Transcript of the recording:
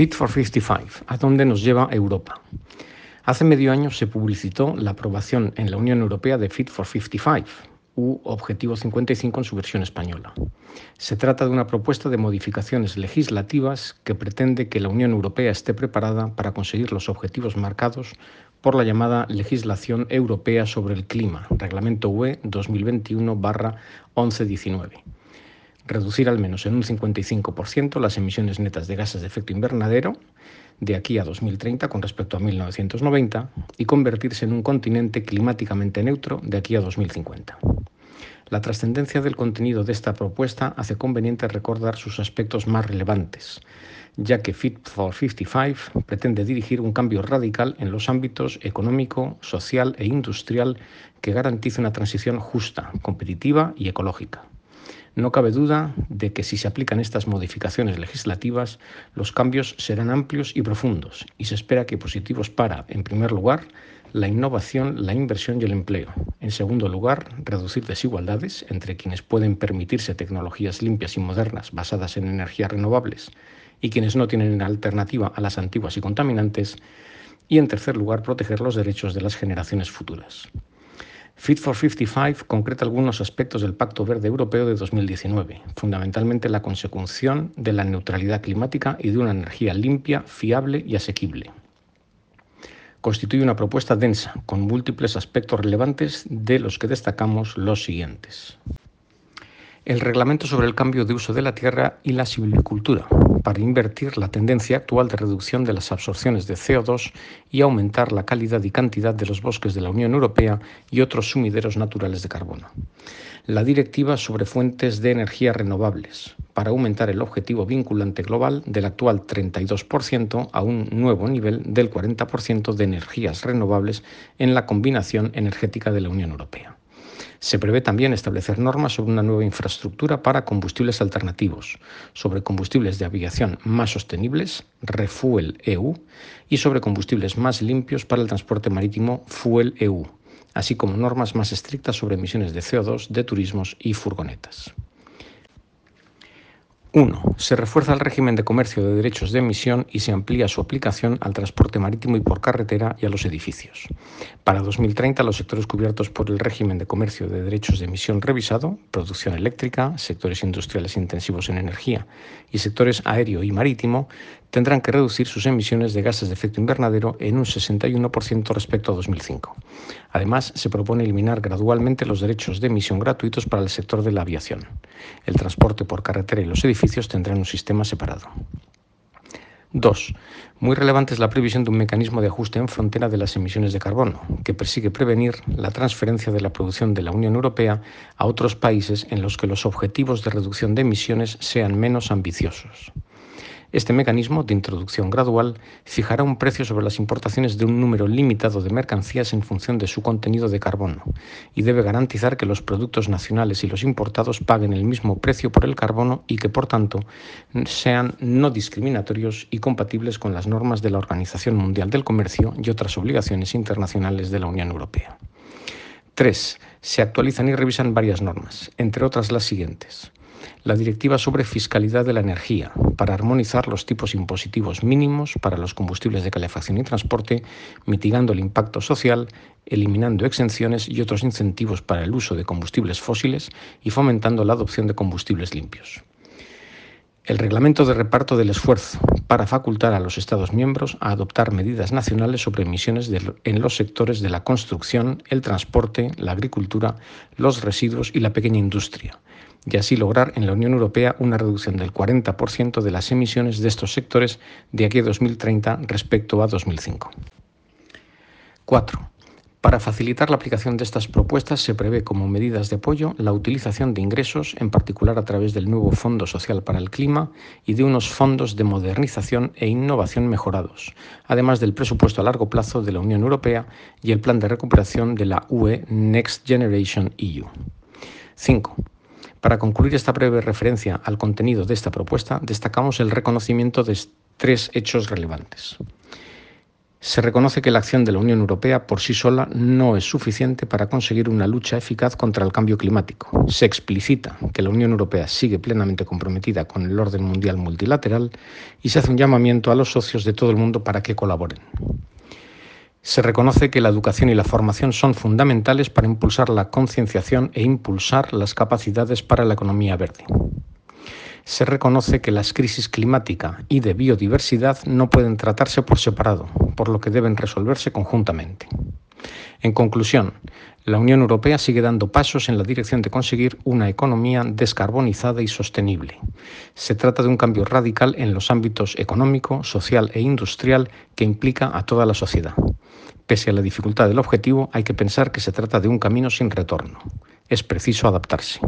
Fit for 55, ¿a dónde nos lleva Europa? Hace medio año se publicitó la aprobación en la Unión Europea de Fit for 55, u Objetivo 55 en su versión española. Se trata de una propuesta de modificaciones legislativas que pretende que la Unión Europea esté preparada para conseguir los objetivos marcados por la llamada Legislación Europea sobre el Clima, Reglamento UE 2021-1119 reducir al menos en un 55% las emisiones netas de gases de efecto invernadero de aquí a 2030 con respecto a 1990 y convertirse en un continente climáticamente neutro de aquí a 2050. La trascendencia del contenido de esta propuesta hace conveniente recordar sus aspectos más relevantes, ya que Fit for 55 pretende dirigir un cambio radical en los ámbitos económico, social e industrial que garantice una transición justa, competitiva y ecológica. No cabe duda de que si se aplican estas modificaciones legislativas, los cambios serán amplios y profundos y se espera que positivos para, en primer lugar, la innovación, la inversión y el empleo. En segundo lugar, reducir desigualdades entre quienes pueden permitirse tecnologías limpias y modernas basadas en energías renovables y quienes no tienen alternativa a las antiguas y contaminantes. Y en tercer lugar, proteger los derechos de las generaciones futuras. Fit for 55 concreta algunos aspectos del Pacto Verde Europeo de 2019, fundamentalmente la consecución de la neutralidad climática y de una energía limpia, fiable y asequible. Constituye una propuesta densa, con múltiples aspectos relevantes de los que destacamos los siguientes el Reglamento sobre el cambio de uso de la tierra y la silvicultura, para invertir la tendencia actual de reducción de las absorciones de CO2 y aumentar la calidad y cantidad de los bosques de la Unión Europea y otros sumideros naturales de carbono. La Directiva sobre fuentes de energía renovables, para aumentar el objetivo vinculante global del actual 32% a un nuevo nivel del 40% de energías renovables en la combinación energética de la Unión Europea. Se prevé también establecer normas sobre una nueva infraestructura para combustibles alternativos, sobre combustibles de aviación más sostenibles, Refuel EU, y sobre combustibles más limpios para el transporte marítimo, Fuel EU, así como normas más estrictas sobre emisiones de CO2 de turismos y furgonetas. 1. Se refuerza el régimen de comercio de derechos de emisión y se amplía su aplicación al transporte marítimo y por carretera y a los edificios. Para 2030, los sectores cubiertos por el régimen de comercio de derechos de emisión revisado, producción eléctrica, sectores industriales intensivos en energía y sectores aéreo y marítimo, tendrán que reducir sus emisiones de gases de efecto invernadero en un 61% respecto a 2005. Además, se propone eliminar gradualmente los derechos de emisión gratuitos para el sector de la aviación. El transporte por carretera y los edificios tendrán un sistema separado. 2. Muy relevante es la previsión de un mecanismo de ajuste en frontera de las emisiones de carbono, que persigue prevenir la transferencia de la producción de la Unión Europea a otros países en los que los objetivos de reducción de emisiones sean menos ambiciosos. Este mecanismo de introducción gradual fijará un precio sobre las importaciones de un número limitado de mercancías en función de su contenido de carbono y debe garantizar que los productos nacionales y los importados paguen el mismo precio por el carbono y que, por tanto, sean no discriminatorios y compatibles con las normas de la Organización Mundial del Comercio y otras obligaciones internacionales de la Unión Europea. 3. Se actualizan y revisan varias normas, entre otras las siguientes la Directiva sobre Fiscalidad de la Energía, para armonizar los tipos impositivos mínimos para los combustibles de calefacción y transporte, mitigando el impacto social, eliminando exenciones y otros incentivos para el uso de combustibles fósiles y fomentando la adopción de combustibles limpios. El reglamento de reparto del esfuerzo para facultar a los Estados miembros a adoptar medidas nacionales sobre emisiones en los sectores de la construcción, el transporte, la agricultura, los residuos y la pequeña industria, y así lograr en la Unión Europea una reducción del 40% de las emisiones de estos sectores de aquí a 2030 respecto a 2005. 4. Para facilitar la aplicación de estas propuestas se prevé como medidas de apoyo la utilización de ingresos, en particular a través del nuevo Fondo Social para el Clima y de unos fondos de modernización e innovación mejorados, además del presupuesto a largo plazo de la Unión Europea y el plan de recuperación de la UE Next Generation EU. 5. Para concluir esta breve referencia al contenido de esta propuesta, destacamos el reconocimiento de tres hechos relevantes. Se reconoce que la acción de la Unión Europea por sí sola no es suficiente para conseguir una lucha eficaz contra el cambio climático. Se explicita que la Unión Europea sigue plenamente comprometida con el orden mundial multilateral y se hace un llamamiento a los socios de todo el mundo para que colaboren. Se reconoce que la educación y la formación son fundamentales para impulsar la concienciación e impulsar las capacidades para la economía verde se reconoce que las crisis climática y de biodiversidad no pueden tratarse por separado, por lo que deben resolverse conjuntamente. En conclusión, la Unión Europea sigue dando pasos en la dirección de conseguir una economía descarbonizada y sostenible. Se trata de un cambio radical en los ámbitos económico, social e industrial que implica a toda la sociedad. Pese a la dificultad del objetivo, hay que pensar que se trata de un camino sin retorno. Es preciso adaptarse.